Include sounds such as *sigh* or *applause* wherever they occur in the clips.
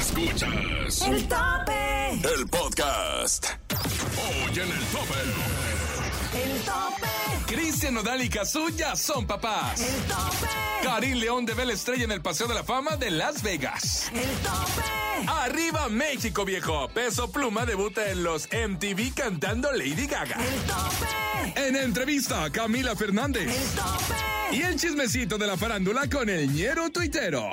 Escuchas El tope. el podcast. Hoy en el tope. El tope. Cristian Nodal y Cazú ya son papás. El tope. Karim León de la estrella en el Paseo de la Fama de Las Vegas. El tope. Arriba México, viejo. Peso Pluma debuta en los MTV cantando Lady Gaga. El tope. En entrevista, Camila Fernández. El tope. Y el chismecito de la farándula con el ñero tuitero.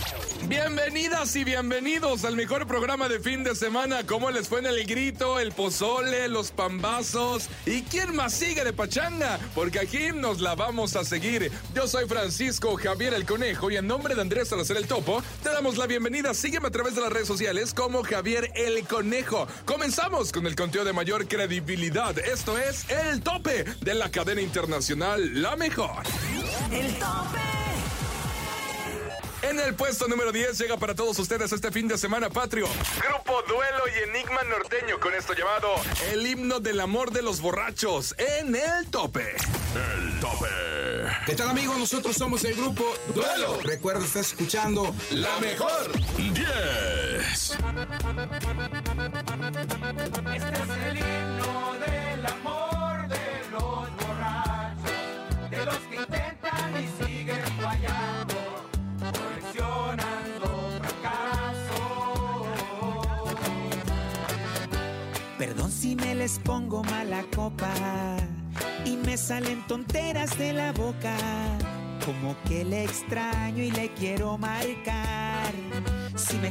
Bienvenidas y bienvenidos al mejor programa de fin de semana. ¿Cómo les fue en el grito, el pozole, los pambazos? ¿Y quién más sigue de pachanga? Porque aquí nos la vamos a seguir. Yo soy Francisco Javier el Conejo y en nombre de Andrés Salazar el Topo, te damos la bienvenida. Sígueme a través de las redes sociales como Javier el Conejo. Comenzamos con el conteo de mayor credibilidad. Esto es El Tope de la cadena internacional La Mejor. El tope. En el puesto número 10 llega para todos ustedes este fin de semana patrio. Grupo Duelo y Enigma Norteño con esto llamado El himno del amor de los borrachos en el tope. El tope. ¿Qué tal amigos? Nosotros somos el grupo Duelo. Recuerda, estás escuchando La mejor. 10. Les pongo mala copa y me salen tonteras de la boca. Como que le extraño y le quiero marcar. Si me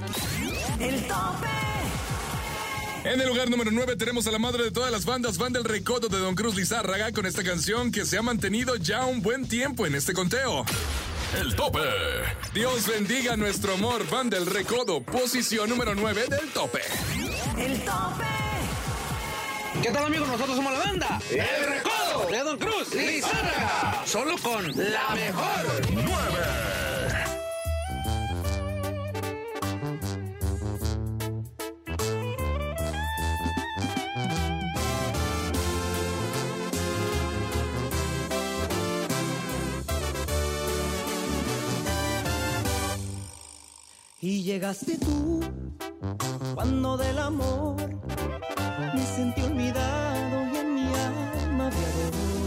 El tope. En el lugar número 9 tenemos a la madre de todas las bandas, Banda El Recodo de Don Cruz Lizárraga, con esta canción que se ha mantenido ya un buen tiempo en este conteo. El tope. Dios bendiga nuestro amor, Banda El Recodo, posición número 9 del tope. El tope. ¿Qué tal amigos? Nosotros somos la banda El Recodo de Don Cruz Lizárraga. Solo con la mejor. Y llegaste tú cuando del amor me sentí olvidado y en mi alma había dolor.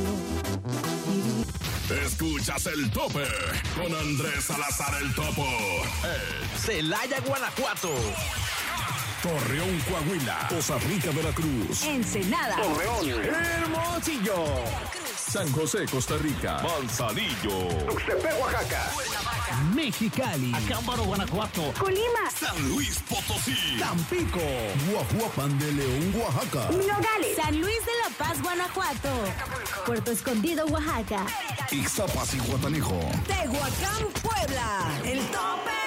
Escuchas el tope con Andrés Salazar el Topo. Celaya, Guanajuato. Torreón, Coahuila. Poza Rica, Veracruz. Ensenada. Hermosillo. San José, Costa Rica. Manzanillo. Mexicali. Acámbaro, Guanajuato. Colima. San Luis Potosí. Tampico. Guajuapan de León, Oaxaca. Nogales. San Luis de la Paz, Guanajuato. Puerto Escondido, Oaxaca. Ixtapas y Guatanejo. Tehuacán, Puebla. El tope.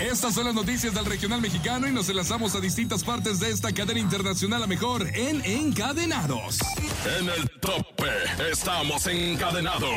Estas son las noticias del regional mexicano y nos enlazamos a distintas partes de esta cadena internacional a mejor en Encadenados. En el tope estamos encadenados.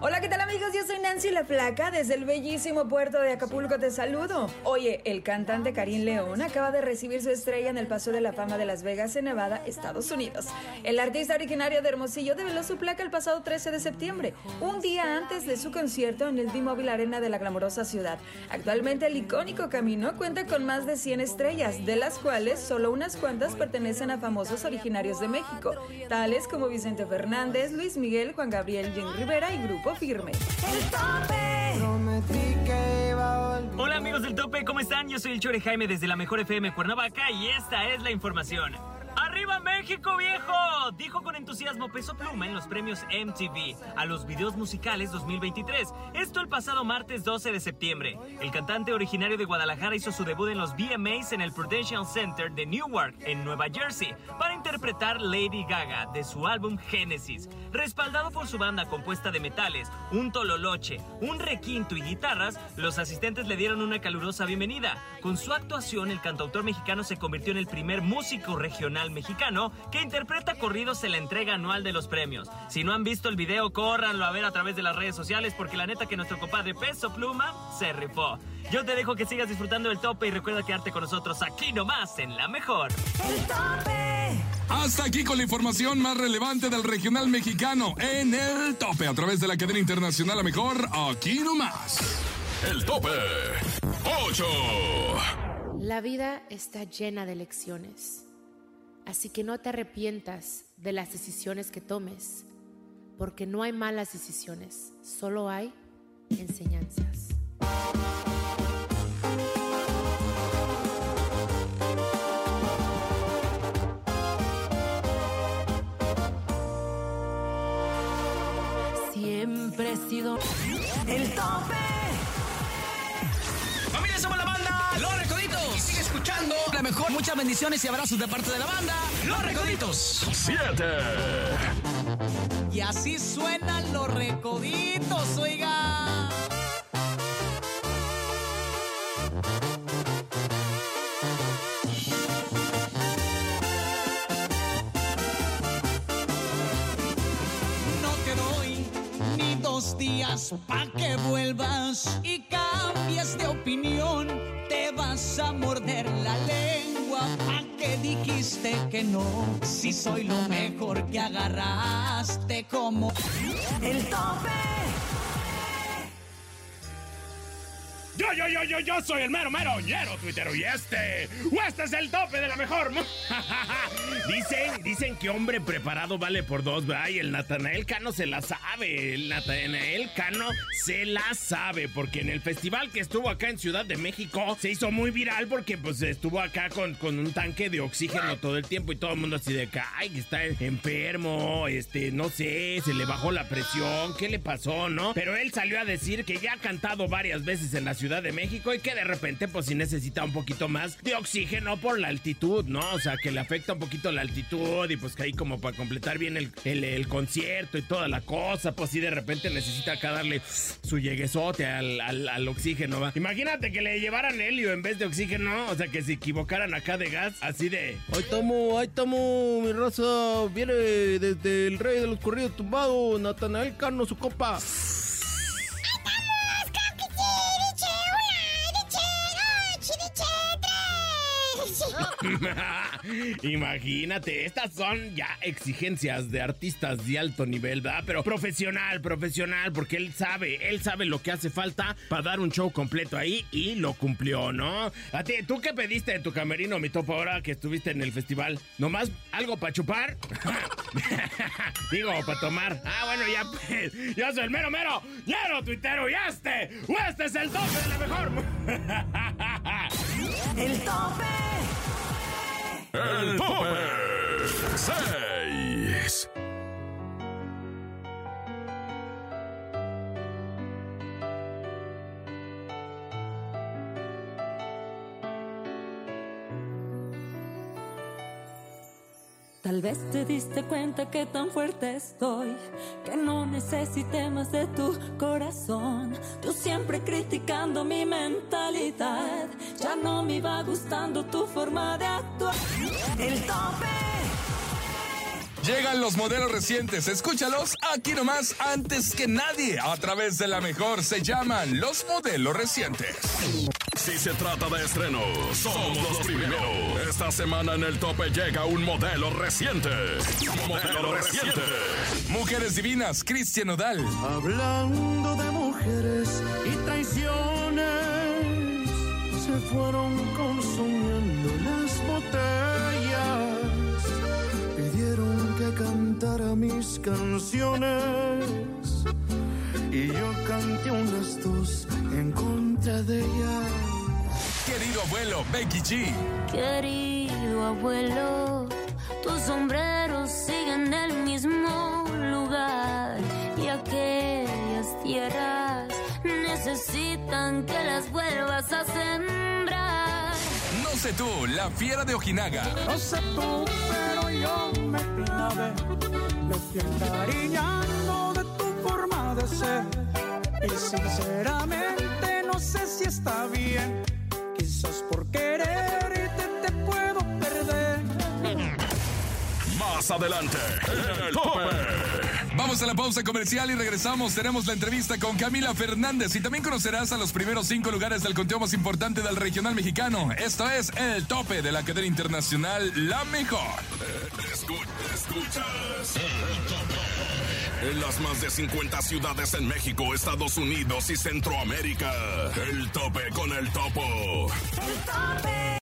Hola, ¿qué tal amigos? Yo soy Nancy La Flaca, desde el bellísimo puerto de Acapulco te saludo. Oye, el cantante Karim León acaba de recibir su estrella en el Paseo de la Fama de Las Vegas, en Nevada, Estados Unidos. El artista originario de Hermosillo develó su placa el pasado 13 de septiembre, un día antes de su concierto en el D-Mobile Arena de la glamorosa ciudad. Actualmente el icónico camino cuenta con más de 100 estrellas, de las cuales solo unas cuantas pertenecen a famosos originarios de México, tales como Vicente Fernández, Luis Miguel, Juan Gabriel, Jen Rivera y Grupo Firme. El tope. Hola amigos del tope, ¿cómo están? Yo soy el Chore Jaime desde la Mejor FM Cuernavaca y esta es la información. ¡Arriba México, viejo! Dijo con entusiasmo Peso Pluma en los premios MTV a los videos musicales 2023. Esto el pasado martes 12 de septiembre. El cantante originario de Guadalajara hizo su debut en los VMAs en el Prudential Center de Newark, en Nueva Jersey, para interpretar Lady Gaga de su álbum Genesis. Respaldado por su banda compuesta de metales, un tololoche, un requinto y guitarras, los asistentes le dieron una calurosa bienvenida. Con su actuación, el cantautor mexicano se convirtió en el primer músico regional mexicano que interpreta corridos en la entrega anual de los premios. Si no han visto el video, córranlo a ver a través de las redes sociales porque la neta que nuestro compadre Peso Pluma se rifó. Yo te dejo que sigas disfrutando del tope y recuerda quedarte con nosotros aquí nomás en La Mejor. El tope. Hasta aquí con la información más relevante del regional mexicano en el tope a través de la cadena internacional a mejor aquí nomás. El tope 8. La vida está llena de lecciones, así que no te arrepientas de las decisiones que tomes, porque no hay malas decisiones, solo hay enseñanzas. Siempre he sido el tope. Familia, somos la banda Los Recoditos. Y sigue escuchando la mejor. Muchas bendiciones y abrazos de parte de la banda Los Recoditos. 7. Y así suenan los recoditos, oiga. No te doy ni dos días pa' que vuelvas y cambies de opinión. Vas a morder la lengua pa' que dijiste que no. Si soy lo mejor que agarraste como El tope. Yo, yo, yo, yo, yo soy el mero, mero, ñero, tuitero, y este, o este es el tope de la mejor. *laughs* dicen, dicen que hombre preparado vale por dos, ¿verdad? Y el Natanael Cano se la sabe, el Natanael Cano se la sabe, porque en el festival que estuvo acá en Ciudad de México se hizo muy viral porque pues estuvo acá con, con un tanque de oxígeno todo el tiempo y todo el mundo así de acá, ay, está enfermo, este, no sé, se le bajó la presión, ¿qué le pasó, no? Pero él salió a decir que ya ha cantado varias veces en la Ciudad de México y que de repente pues sí necesita un poquito más de oxígeno por la altitud, ¿no? O sea, que le afecta un poquito la altitud y pues que ahí como para completar bien el, el, el concierto y toda la cosa, pues sí de repente necesita acá darle su lleguesote al, al, oxígeno, ¿va? Imagínate que le llevaran helio en vez de oxígeno, o sea, que se equivocaran acá de gas, así de... Ahí estamos, ahí estamos, mi raza. Viene desde el rey de los corridos tumbados, Natanael Cano, su copa. *laughs* Imagínate, estas son ya exigencias de artistas de alto nivel, ¿verdad? Pero profesional, profesional, porque él sabe, él sabe lo que hace falta para dar un show completo ahí y lo cumplió, ¿no? A ti, ¿tú qué pediste de tu camerino, mi topo, ahora que estuviste en el festival? ¿Nomás algo para chupar? *laughs* Digo, para tomar. Ah, bueno, ya pues. Yo soy el mero mero, ñero tuitero y este, este es el tope de la mejor. *laughs* El tope. El tope 6. Tal vez te diste cuenta que tan fuerte estoy, que no necesité más de tu corazón. Tú siempre criticando mi mentalidad, ya no me iba gustando tu forma de actuar. El tope. Llegan los modelos recientes, escúchalos aquí nomás antes que nadie. A través de la mejor se llaman los modelos recientes. Si se trata de estrenos, somos los primeros. Esta semana en el tope llega un modelo reciente. Modelo reciente. Mujeres divinas, Cristian Odal. Hablando de mujeres y traiciones, se fueron consumiendo las botellas. Pidieron que cantara mis canciones y yo canté unas dos en contra de ellas. Querido abuelo, Becky G. Querido abuelo, tus sombreros siguen en el mismo lugar y aquellas tierras necesitan que las vuelvas a sembrar. No sé tú, la fiera de Ojinaga. No sé tú, pero yo me clavé. Me estoy encariñando de tu forma de ser. Y sinceramente no sé si está bien Más adelante, el tope. Vamos a la pausa comercial y regresamos. Tenemos la entrevista con Camila Fernández y también conocerás a los primeros cinco lugares del conteo más importante del regional mexicano. Esto es el tope de la cadena internacional La Mejor. Escucha, escuchas. El tope. En las más de 50 ciudades en México, Estados Unidos y Centroamérica. El tope con el topo. El tope.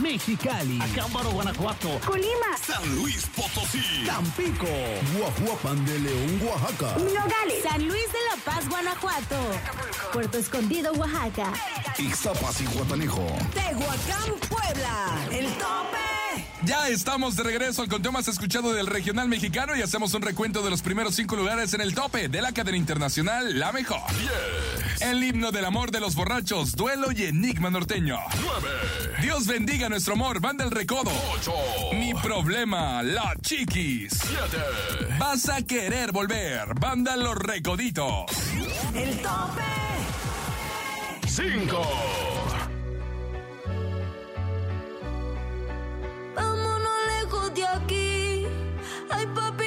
Mexicali. Acámbaro, Guanajuato. Colima. San Luis Potosí. Tampico. Guajuapan de León, Oaxaca. Nogales. San Luis de la Paz, Guanajuato. Puerto Escondido, Oaxaca. Ixtapas y Guatanejo. Tehuacán, Puebla. El tope. Ya estamos de regreso al conteo más escuchado del regional mexicano y hacemos un recuento de los primeros cinco lugares en el tope de la cadena internacional La Mejor. El himno del amor de los borrachos, duelo y enigma norteño. 9. Dios bendiga nuestro amor, banda el recodo. 8. Mi problema, la chiquis. 7. Vas a querer volver, banda los recoditos. El tope. 5. Vámonos lejos de aquí. Ay, papi,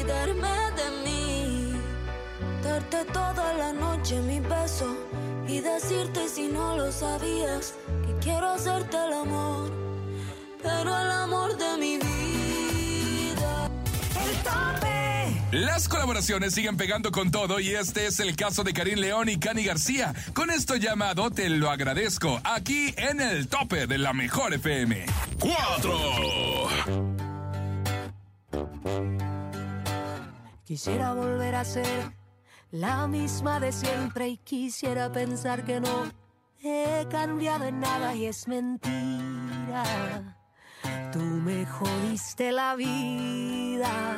olvidarme de mí. Darte toda la noche mi beso. Y decirte si no lo sabías. Que quiero hacerte el amor. Pero el amor de mi vida. El tope. Las colaboraciones siguen pegando con todo y este es el caso de Karim León y Cani García. Con esto llamado Te lo agradezco, aquí en el tope de la mejor FM. 4. Quisiera volver a ser la misma de siempre y quisiera pensar que no he cambiado en nada y es mentira. Tú me jodiste la vida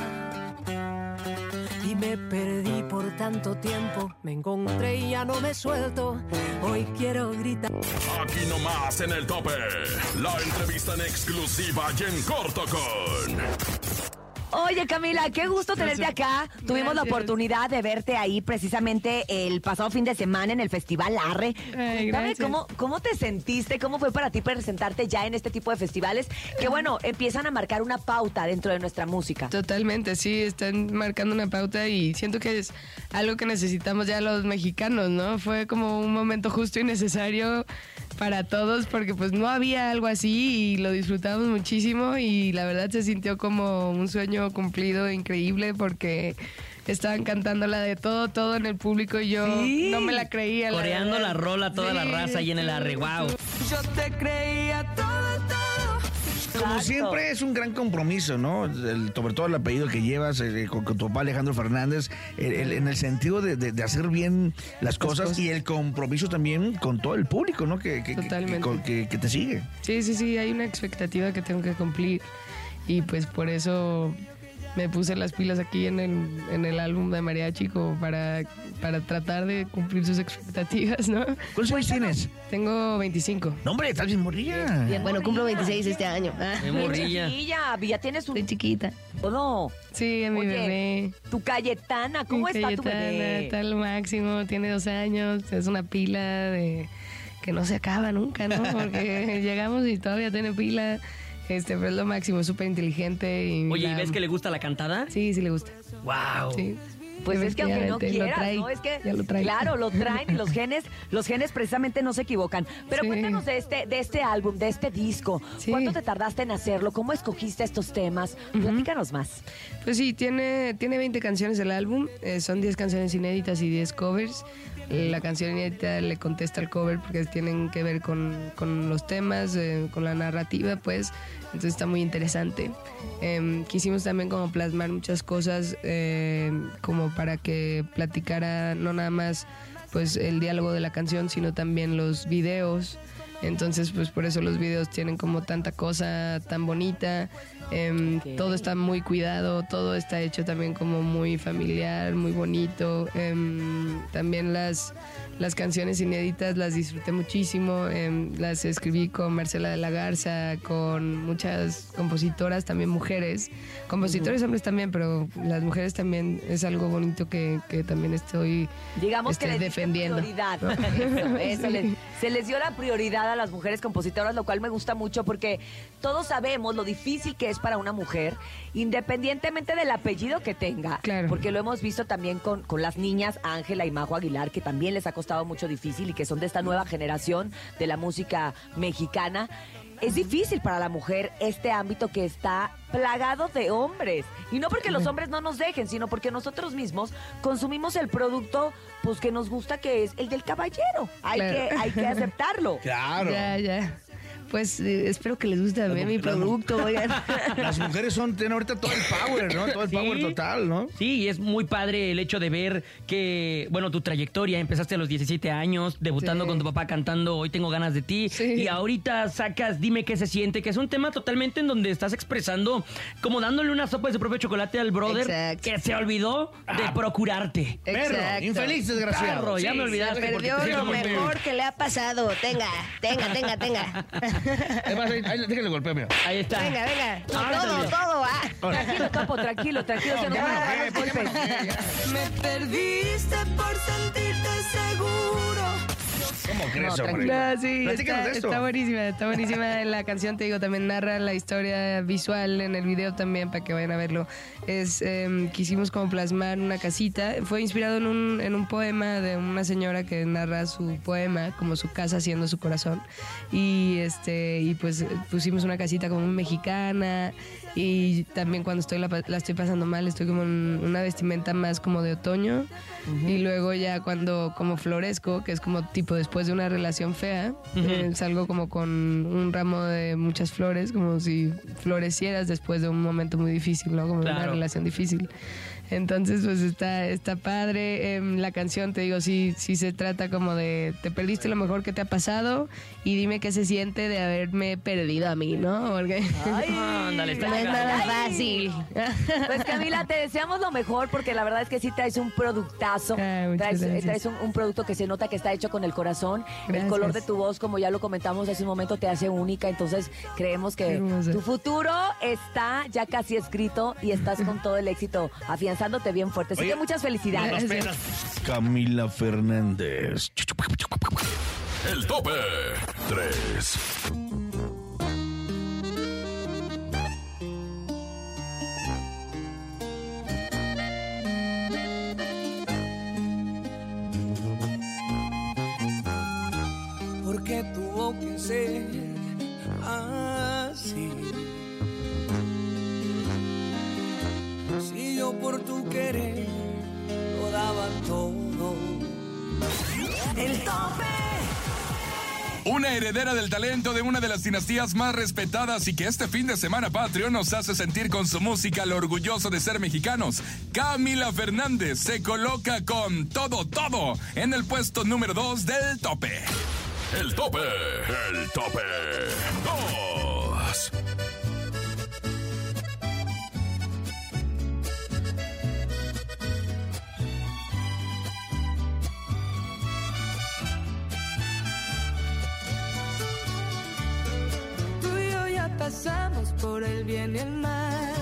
y me perdí por tanto tiempo. Me encontré y ya no me suelto. Hoy quiero gritar. Aquí nomás en el tope. La entrevista en exclusiva y en corto con. Oye, Camila, qué gusto tenerte acá. Tuvimos la oportunidad de verte ahí precisamente el pasado fin de semana en el Festival Arre. Ay, Cuéntame gracias. cómo, cómo te sentiste, cómo fue para ti presentarte ya en este tipo de festivales que, bueno, empiezan a marcar una pauta dentro de nuestra música. Totalmente, sí, están marcando una pauta y siento que es algo que necesitamos ya los mexicanos, ¿no? Fue como un momento justo y necesario para todos porque pues no había algo así y lo disfrutamos muchísimo y la verdad se sintió como un sueño cumplido increíble porque estaban cantando la de todo, todo en el público y yo Sí. no me la creía. la Coreando verdad. la rola toda la raza ahí en el arre, wow. Yo te creía. Como siempre es un gran compromiso, ¿no? El- sobre todo el apellido que llevas eh, con, con tu papá Alejandro Fernández, el- el- en el sentido de, de- de hacer bien las cosas, y el compromiso también con todo el público, ¿no? Que, que- que- que te sigue. Sí, sí, sí, hay una expectativa que tengo que cumplir y pues por eso me puse las pilas aquí en el, en el álbum de Mariachi como para, para tratar de cumplir sus expectativas, ¿no? ¿Cuántos años tienes? Tengo 25. No, hombre, estás bien morrilla. bueno, cumplo 26 este año. Qué morrilla. Chiquilla, ya tienes un... Soy chiquita. todo. Sí, a mi Oye, bebé. Tu Cayetana, ¿cómo Mi está tu Cayetana, bebé? Está lo máximo, tiene dos años, es una pila de que no se acaba nunca, ¿no? Porque *laughs* llegamos y todavía tiene pila. Este, pero es lo máximo, es súper inteligente. Y Oye, ¿y ves que le gusta la cantada? Sí, sí le gusta. Wow. Sí. Pues es que aunque no quieras, trae, ¿no? Es que, ya lo trae. claro, lo traen y los *laughs* genes, los genes precisamente no se equivocan. Pero Sí. cuéntanos de este, de este álbum, de este disco. Sí. ¿Cuánto te tardaste en hacerlo? ¿Cómo escogiste estos temas? Platícanos más. Pues sí, tiene, tiene 20 canciones el álbum, eh, son 10 canciones inéditas y 10 covers. La canción inédita le contesta al cover porque tienen que ver con, con los temas, eh, con la narrativa, pues. Entonces está muy interesante. Em, quisimos también como plasmar muchas cosas em, como para que platicara no nada más pues el diálogo de la canción, sino también los videos. Entonces, pues por eso los videos tienen como tanta cosa tan bonita. Em, Todo está muy cuidado, todo está hecho también como muy familiar, muy bonito. Em, también las, las canciones inéditas las disfruté muchísimo. em, las escribí con Marcela de la Garza, con muchas compositoras, también mujeres. Compositores hombres también, pero las mujeres también es algo bonito que, que también estoy Digamos que este, les diste defendiendo. prioridad. ¿no? *laughs* *laughs* Eso, eso, Sí. les- se les dio la prioridad a las mujeres compositoras, lo cual me gusta mucho porque todos sabemos lo difícil que es para una mujer, independientemente del apellido que tenga. Porque lo hemos visto también con, con las niñas Ángela y Majo Aguilar, que también les ha costado mucho difícil y que son de esta nueva generación de la música mexicana. Es difícil para la mujer este ámbito que está plagado de hombres. Y no porque los hombres no nos dejen, sino porque nosotros mismos consumimos el producto pues que nos gusta, que es el del caballero. Hay, Claro. que, hay que *laughs* aceptarlo. Ya, ya. Pues eh, espero que les guste también mi producto, *laughs* oigan. Las mujeres son, tienen ahorita todo el power, ¿no? Todo el Sí. power total, ¿no? Sí, y es muy padre el hecho de ver que, bueno, tu trayectoria, empezaste a los 17 años, debutando Sí. con tu papá cantando Hoy tengo ganas de ti, y ahorita sacas Dime qué se siente, que es un tema totalmente en donde estás expresando, como dándole una sopa de su propio chocolate al brother que se olvidó de procurarte. Perro, Exacto. infeliz desgraciado. Perro, ya me olvidaste. porque perdió te lo mejor que le ha pasado. Tenga, tenga, tenga, tenga. *laughs* *laughs* Además, ahí, ahí, déjale golpear, mira. Ahí está. Venga, venga. Ahora todo, todo, ah. Tranquilo, Topo, tranquilo, tranquilo. me golpes. Me perdiste por sentirte seguro. ¿Cómo crees, No, hombre? tranquila, sí, está, de esto. está buenísima, está buenísima *laughs* la canción, te digo, también narra la historia visual en el video también para que vayan a verlo. Es, em, quisimos como plasmar una casita, fue inspirado en un, en un poema de una señora que narra su poema como su casa siendo su corazón y este y pues pusimos una casita como mexicana y también cuando estoy la, la estoy pasando mal estoy como en una vestimenta más como de otoño. Y luego ya cuando como florezco que es como tipo después de una relación fea eh, salgo como con un ramo de muchas flores como si florecieras después de un momento muy difícil no como una Claro. relación difícil entonces, pues está, está padre. Em, la canción, te digo, sí, sí se trata como de te perdiste lo mejor que te ha pasado y dime qué se siente de haberme perdido a mí, ¿no? Porque *laughs* no es nada Ay. fácil. Pues Camila, te deseamos lo mejor porque la verdad es que sí traes un productazo. traes gracias. traes un, un producto que se nota que está hecho con el corazón. El color de tu voz, como ya lo comentamos hace un momento, te hace única. Entonces creemos que tu futuro está ya casi escrito y estás con todo el éxito, bien fuerte. Así Oye, que muchas felicidades. Camila Fernández. El tope 3. Tu querer lo daba todo. El tope. Una heredera del talento de una de las dinastías más respetadas y que este fin de semana patrio nos hace sentir con su música lo orgulloso de ser mexicanos. Camila Fernández se coloca con todo, todo en el puesto número 2 del tope. El tope, el tope y el mal.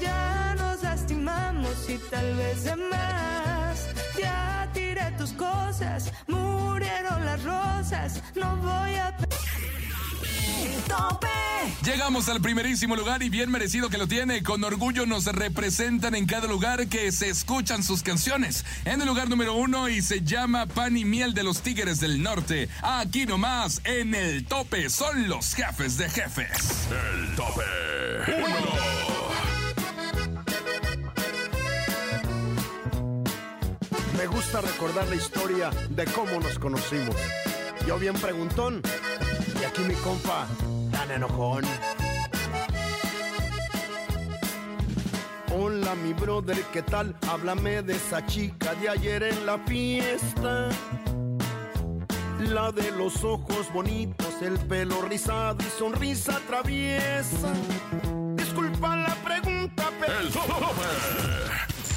Ya nos lastimamos y tal vez de más. Ya tiré tus cosas, murieron las rosas. No voy a. ¡Tope! Llegamos al primerísimo lugar y bien merecido que lo tiene. Con orgullo nos representan en cada lugar que se escuchan sus canciones. En el lugar número uno y se llama Pan y Miel de los Tigres del Norte. Aquí nomás, en el tope, son los jefes de jefes. El tope. Uno. Me gusta recordar la historia de cómo nos conocimos. Yo bien preguntón, y aquí mi compa, tan enojón. Hola mi brother, ¿qué tal? Háblame de esa chica de ayer en la fiesta. La de los ojos bonitos, el pelo rizado y sonrisa traviesa. Disculpa la pregunta, pero... El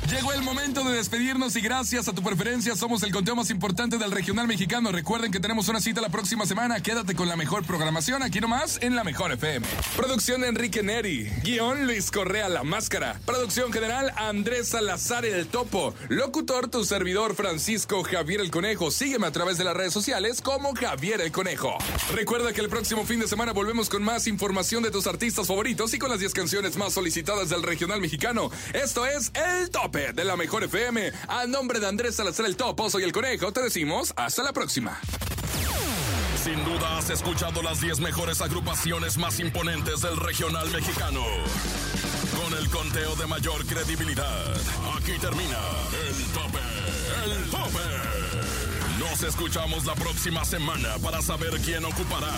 Llegó el momento de despedirnos y gracias a tu preferencia somos el conteo más importante del regional mexicano. Recuerden que tenemos una cita la próxima semana. Quédate con la mejor programación aquí nomás en la mejor FM. Producción de Enrique Neri. Guión Luis Correa La Máscara. Producción general Andrés Salazar El Topo. Locutor tu servidor Francisco Javier El Conejo. Sígueme a través de las redes sociales como Javier El Conejo. Recuerda que el próximo fin de semana volvemos con más información de tus artistas favoritos y con las 10 canciones más solicitadas del regional mexicano. Esto es El Tope de la Mejor FM. A nombre de Andrés Salazar el Topo, soy el Conejo, te decimos hasta la próxima. Sin duda has escuchado las 10 mejores agrupaciones más imponentes del regional mexicano. Con el conteo de mayor credibilidad. Aquí termina el tope, el tope. Nos escuchamos la próxima semana para saber quién ocupará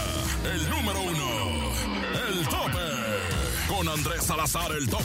el número uno, el tope. Con Andrés Salazar el Topo.